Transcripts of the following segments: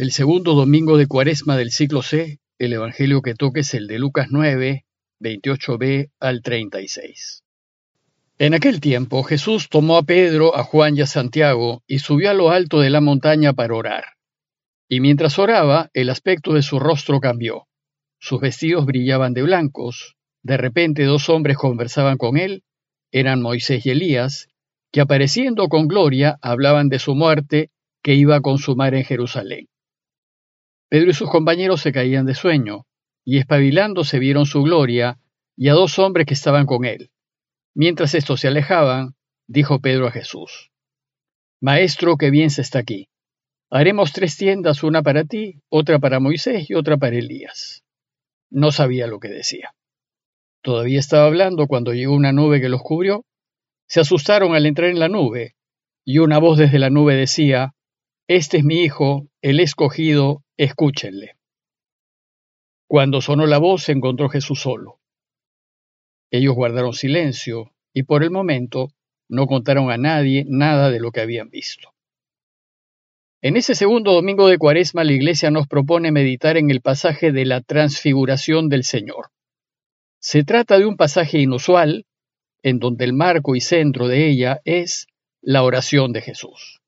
El segundo domingo de cuaresma del ciclo C, el evangelio que toque es el de Lucas 9, 28b al 36. En aquel tiempo Jesús tomó a Pedro, a Juan y a Santiago y subió a lo alto de la montaña para orar. Y mientras oraba, el aspecto de su rostro cambió. Sus vestidos brillaban de blancos. De repente dos hombres conversaban con él, eran Moisés y Elías, que apareciendo con gloria hablaban de su muerte que iba a consumar en Jerusalén. Pedro y sus compañeros se caían de sueño, y espabilándose vieron su gloria y a dos hombres que estaban con él. Mientras estos se alejaban, dijo Pedro a Jesús, Maestro, qué bien se está aquí. Haremos tres tiendas, una para ti, otra para Moisés y otra para Elías. No sabía lo que decía. Todavía estaba hablando cuando llegó una nube que los cubrió. Se asustaron al entrar en la nube, y una voz desde la nube decía, Este es mi hijo, el escogido, escúchenle. Cuando sonó la voz se encontró Jesús solo. Ellos guardaron silencio y por el momento no contaron a nadie nada de lo que habían visto. En ese segundo domingo de Cuaresma la Iglesia nos propone meditar en el pasaje de la transfiguración del Señor. Se trata de un pasaje inusual en donde el marco y centro de ella es la oración de Jesús.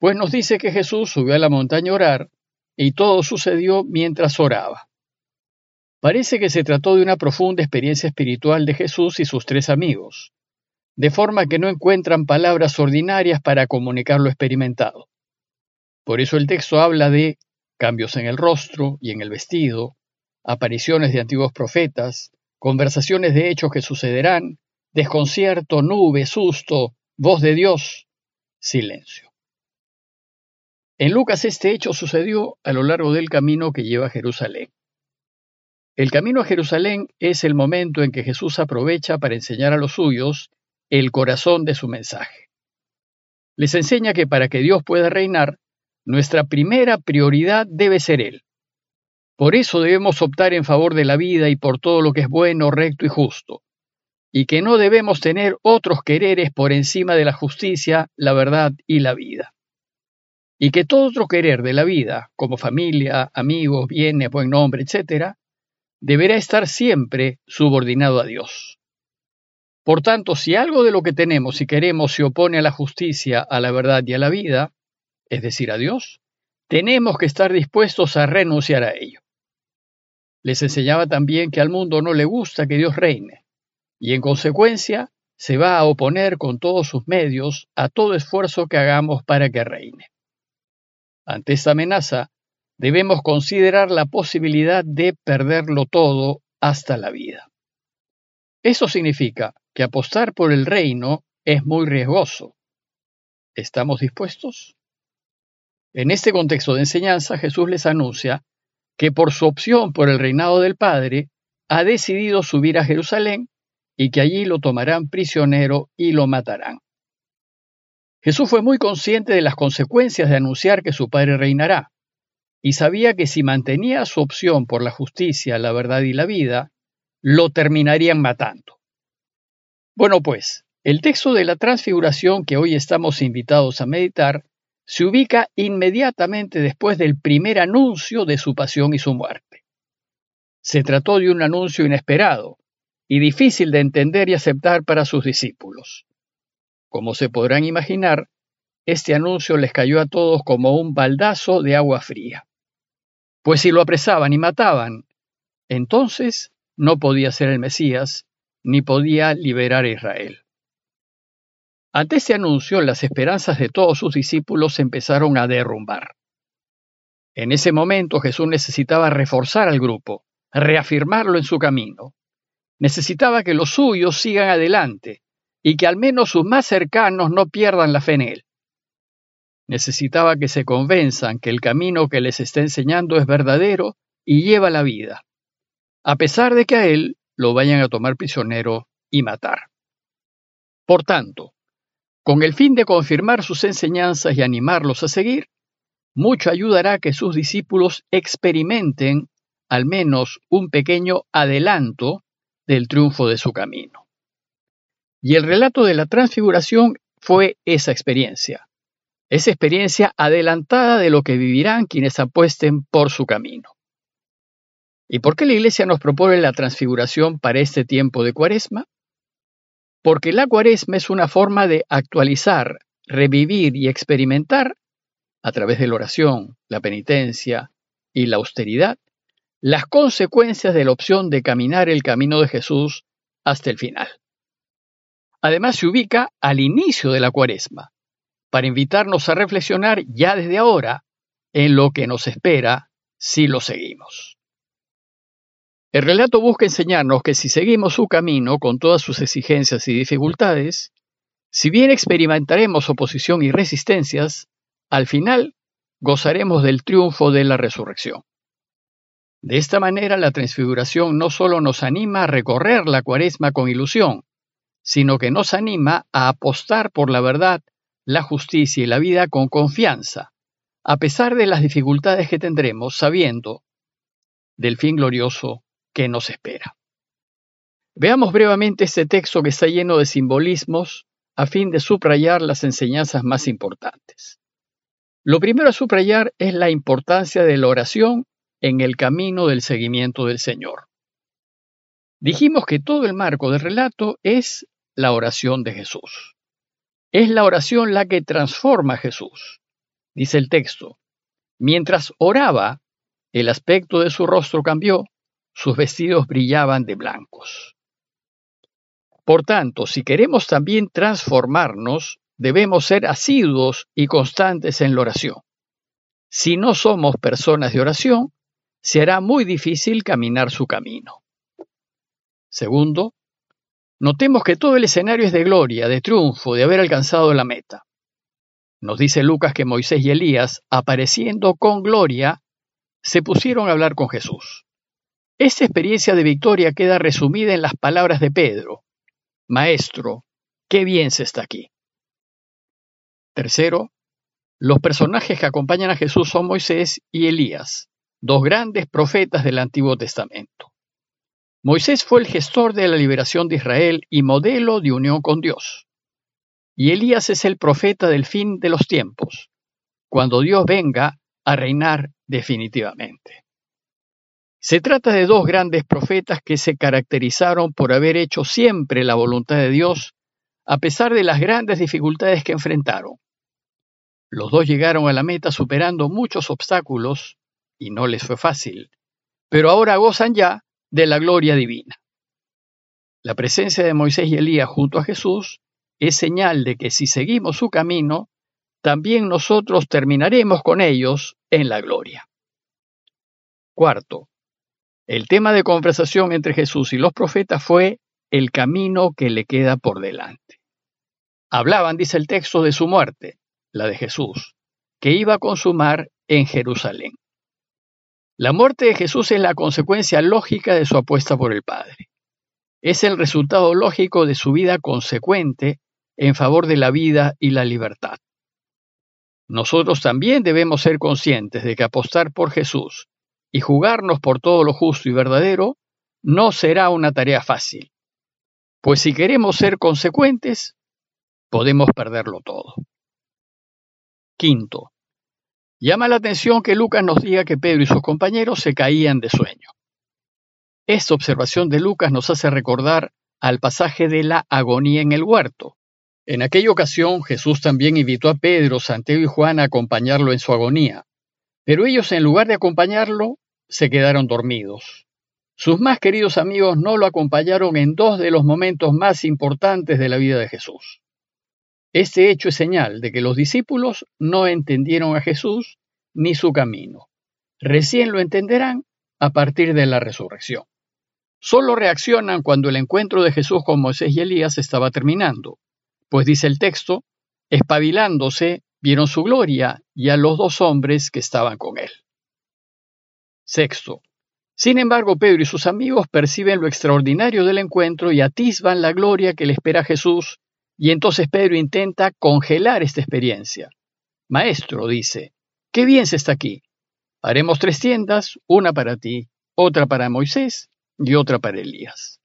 Pues nos dice que Jesús subió a la montaña a orar y todo sucedió mientras oraba. Parece que se trató de una profunda experiencia espiritual de Jesús y sus tres amigos, de forma que no encuentran palabras ordinarias para comunicar lo experimentado. Por eso el texto habla de cambios en el rostro y en el vestido, apariciones de antiguos profetas, conversaciones de hechos que sucederán, desconcierto, nube, susto, voz de Dios, silencio. En Lucas este hecho sucedió a lo largo del camino que lleva a Jerusalén. El camino a Jerusalén es el momento en que Jesús aprovecha para enseñar a los suyos el corazón de su mensaje. Les enseña que para que Dios pueda reinar, nuestra primera prioridad debe ser Él. Por eso debemos optar en favor de la vida y por todo lo que es bueno, recto y justo, y que no debemos tener otros quereres por encima de la justicia, la verdad y la vida y que todo otro querer de la vida, como familia, amigos, bienes, buen nombre, etc., deberá estar siempre subordinado a Dios. Por tanto, si algo de lo que tenemos y queremos se opone a la justicia, a la verdad y a la vida, es decir, a Dios, tenemos que estar dispuestos a renunciar a ello. Les enseñaba también que al mundo no le gusta que Dios reine, y en consecuencia se va a oponer con todos sus medios a todo esfuerzo que hagamos para que reine. Ante esta amenaza, debemos considerar la posibilidad de perderlo todo hasta la vida. Eso significa que apostar por el reino es muy riesgoso. ¿Estamos dispuestos? En este contexto de enseñanza, Jesús les anuncia que por su opción por el reinado del Padre, ha decidido subir a Jerusalén y que allí lo tomarán prisionero y lo matarán. Jesús fue muy consciente de las consecuencias de anunciar que su Padre reinará, y sabía que si mantenía su opción por la justicia, la verdad y la vida, lo terminarían matando. Bueno, pues, el texto de la transfiguración que hoy estamos invitados a meditar se ubica inmediatamente después del primer anuncio de su pasión y su muerte. Se trató de un anuncio inesperado y difícil de entender y aceptar para sus discípulos. Como se podrán imaginar, este anuncio les cayó a todos como un baldazo de agua fría. Pues si lo apresaban y mataban, entonces no podía ser el Mesías, ni podía liberar a Israel. Ante este anuncio, las esperanzas de todos sus discípulos empezaron a derrumbar. En ese momento Jesús necesitaba reforzar al grupo, reafirmarlo en su camino. Necesitaba que los suyos sigan adelante, y que al menos sus más cercanos no pierdan la fe en él. Necesitaba que se convenzan que el camino que les está enseñando es verdadero y lleva la vida, a pesar de que a él lo vayan a tomar prisionero y matar. Por tanto, con el fin de confirmar sus enseñanzas y animarlos a seguir, mucho ayudará que sus discípulos experimenten al menos un pequeño adelanto del triunfo de su camino. Y el relato de la transfiguración fue esa experiencia. Es experiencia adelantada de lo que vivirán quienes apuesten por su camino. ¿Y por qué la Iglesia nos propone la transfiguración para este tiempo de cuaresma? Porque la cuaresma es una forma de actualizar, revivir y experimentar, a través de la oración, la penitencia y la austeridad, las consecuencias de la opción de caminar el camino de Jesús hasta el final. Además se ubica al inicio de la cuaresma, para invitarnos a reflexionar ya desde ahora en lo que nos espera si lo seguimos. El relato busca enseñarnos que si seguimos su camino con todas sus exigencias y dificultades, si bien experimentaremos oposición y resistencias, al final gozaremos del triunfo de la resurrección. De esta manera, la transfiguración no solo nos anima a recorrer la cuaresma con ilusión, sino que nos anima a apostar por la verdad la justicia y la vida con confianza, a pesar de las dificultades que tendremos sabiendo del fin glorioso que nos espera. Veamos brevemente este texto que está lleno de simbolismos a fin de subrayar las enseñanzas más importantes. Lo primero a subrayar es la importancia de la oración en el camino del seguimiento del Señor. Dijimos que todo el marco del relato es la oración de Jesús. Es la oración la que transforma a Jesús. Dice el texto, mientras oraba, el aspecto de su rostro cambió, sus vestidos brillaban de blancos. Por tanto, si queremos también transformarnos, debemos ser asiduos y constantes en la oración. Si no somos personas de oración, será muy difícil caminar su camino. Segundo, Notemos que todo el escenario es de gloria, de triunfo, de haber alcanzado la meta. Nos dice Lucas que Moisés y Elías, apareciendo con gloria, se pusieron a hablar con Jesús. Esta experiencia de victoria queda resumida en las palabras de Pedro. Maestro, qué bien se está aquí. Tercero, los personajes que acompañan a Jesús son Moisés y Elías, dos grandes profetas del Antiguo Testamento. Moisés fue el gestor de la liberación de Israel y modelo de unión con Dios. Y Elías es el profeta del fin de los tiempos, cuando Dios venga a reinar definitivamente. Se trata de dos grandes profetas que se caracterizaron por haber hecho siempre la voluntad de Dios, a pesar de las grandes dificultades que enfrentaron. Los dos llegaron a la meta superando muchos obstáculos, y no les fue fácil, pero ahora gozan ya de la gloria divina. La presencia de Moisés y Elías junto a Jesús es señal de que si seguimos su camino, también nosotros terminaremos con ellos en la gloria. Cuarto, el tema de conversación entre Jesús y los profetas fue el camino que le queda por delante. Hablaban, dice el texto, de su muerte, la de Jesús, que iba a consumar en Jerusalén. La muerte de Jesús es la consecuencia lógica de su apuesta por el Padre. Es el resultado lógico de su vida consecuente en favor de la vida y la libertad. Nosotros también debemos ser conscientes de que apostar por Jesús y jugarnos por todo lo justo y verdadero no será una tarea fácil, pues si queremos ser consecuentes, podemos perderlo todo. Quinto, Llama la atención que Lucas nos diga que Pedro y sus compañeros se caían de sueño. Esta observación de Lucas nos hace recordar al pasaje de la agonía en el huerto. En aquella ocasión Jesús también invitó a Pedro, Santiago y Juan a acompañarlo en su agonía, pero ellos en lugar de acompañarlo se quedaron dormidos. Sus más queridos amigos no lo acompañaron en dos de los momentos más importantes de la vida de Jesús. Este hecho es señal de que los discípulos no entendieron a Jesús ni su camino. Recién lo entenderán a partir de la resurrección. Solo reaccionan cuando el encuentro de Jesús con Moisés y Elías estaba terminando, pues dice el texto, espabilándose, vieron su gloria y a los dos hombres que estaban con él. Sexto. Sin embargo, Pedro y sus amigos perciben lo extraordinario del encuentro y atisban la gloria que le espera a Jesús y entonces Pedro intenta congelar esta experiencia. Maestro, dice, qué bien se está aquí. Haremos tres tiendas, una para ti, otra para Moisés y otra para Elías.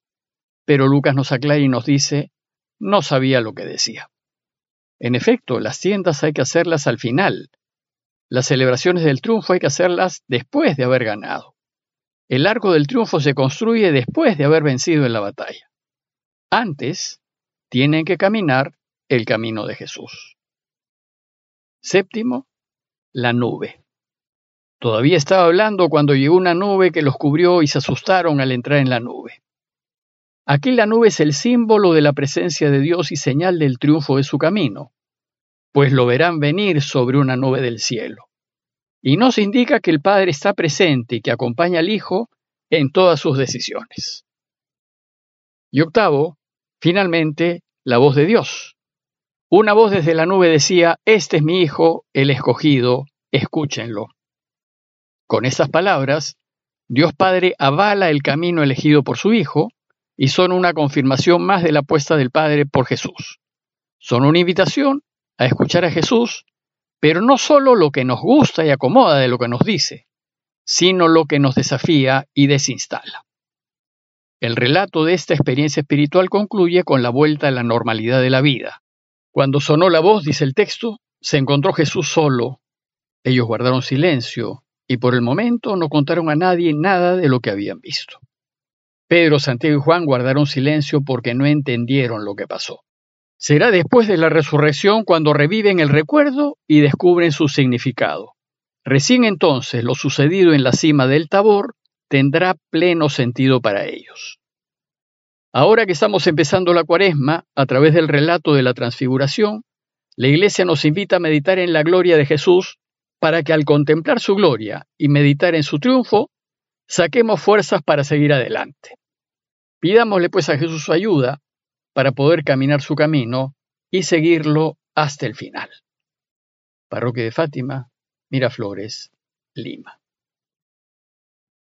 Pero Lucas nos aclara y nos dice, no sabía lo que decía. En efecto, las tiendas hay que hacerlas al final. Las celebraciones del triunfo hay que hacerlas después de haber ganado. El arco del triunfo se construye después de haber vencido en la batalla. Antes, tienen que caminar el camino de Jesús. Séptimo, la nube. Todavía estaba hablando cuando llegó una nube que los cubrió y se asustaron al entrar en la nube. Aquí la nube es el símbolo de la presencia de Dios y señal del triunfo de su camino, pues lo verán venir sobre una nube del cielo. Y nos indica que el Padre está presente y que acompaña al Hijo en todas sus decisiones. Y octavo, finalmente, la voz de Dios. Una voz desde la nube decía, Este es mi Hijo, el escogido, escúchenlo. Con estas palabras, Dios Padre avala el camino elegido por su Hijo y son una confirmación más de la apuesta del Padre por Jesús. Son una invitación a escuchar a Jesús, pero no solo lo que nos gusta y acomoda de lo que nos dice, sino lo que nos desafía y desinstala. El relato de esta experiencia espiritual concluye con la vuelta a la normalidad de la vida. Cuando sonó la voz, dice el texto, se encontró Jesús solo. Ellos guardaron silencio y por el momento no contaron a nadie nada de lo que habían visto. Pedro, Santiago y Juan guardaron silencio porque no entendieron lo que pasó. Será después de la resurrección cuando reviven el recuerdo y descubren su significado. Recién entonces lo sucedido en la cima del Tabor tendrá pleno sentido para ellos. Ahora que estamos empezando la cuaresma, a través del relato de la transfiguración, la Iglesia nos invita a meditar en la gloria de Jesús para que al contemplar su gloria y meditar en su triunfo, saquemos fuerzas para seguir adelante. Pidámosle pues a Jesús su ayuda para poder caminar su camino y seguirlo hasta el final. Parroquia de Fátima, Miraflores, Lima.